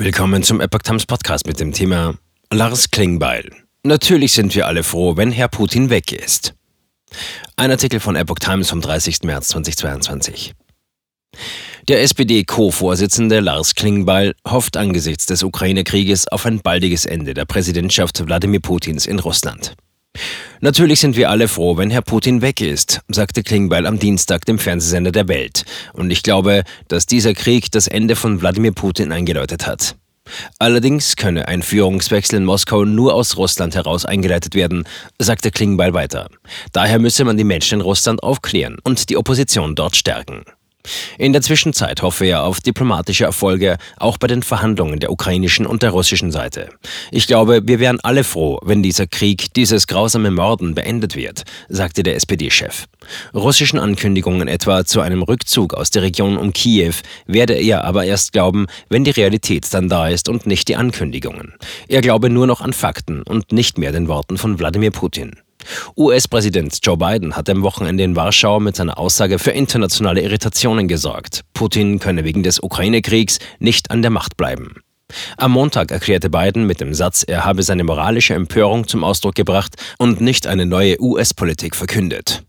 Willkommen zum Epoch Times Podcast mit dem Thema Lars Klingbeil. Natürlich sind wir alle froh, wenn Herr Putin weg ist. Ein Artikel von Epoch Times vom 30. März 2022. Der SPD-Co-Vorsitzende Lars Klingbeil hofft angesichts des Ukraine-Krieges auf ein baldiges Ende der Präsidentschaft Wladimir Putins in Russland. Natürlich sind wir alle froh, wenn Herr Putin weg ist, sagte Klingbeil am Dienstag dem Fernsehsender der Welt. Und ich glaube, dass dieser Krieg das Ende von Wladimir Putin eingeläutet hat. Allerdings könne ein Führungswechsel in Moskau nur aus Russland heraus eingeleitet werden, sagte Klingbeil weiter. Daher müsse man die Menschen in Russland aufklären und die Opposition dort stärken. In der Zwischenzeit hoffe er auf diplomatische Erfolge, auch bei den Verhandlungen der ukrainischen und der russischen Seite. Ich glaube, wir wären alle froh, wenn dieser Krieg, dieses grausame Morden beendet wird, sagte der SPD-Chef. Russischen Ankündigungen etwa zu einem Rückzug aus der Region um Kiew werde er aber erst glauben, wenn die Realität dann da ist und nicht die Ankündigungen. Er glaube nur noch an Fakten und nicht mehr den Worten von Wladimir Putin. US-Präsident Joe Biden hat am Wochenende in Warschau mit seiner Aussage für internationale Irritationen gesorgt. Putin könne wegen des Ukraine-Kriegs nicht an der Macht bleiben. Am Montag erklärte Biden mit dem Satz, er habe seine moralische Empörung zum Ausdruck gebracht und nicht eine neue US-Politik verkündet.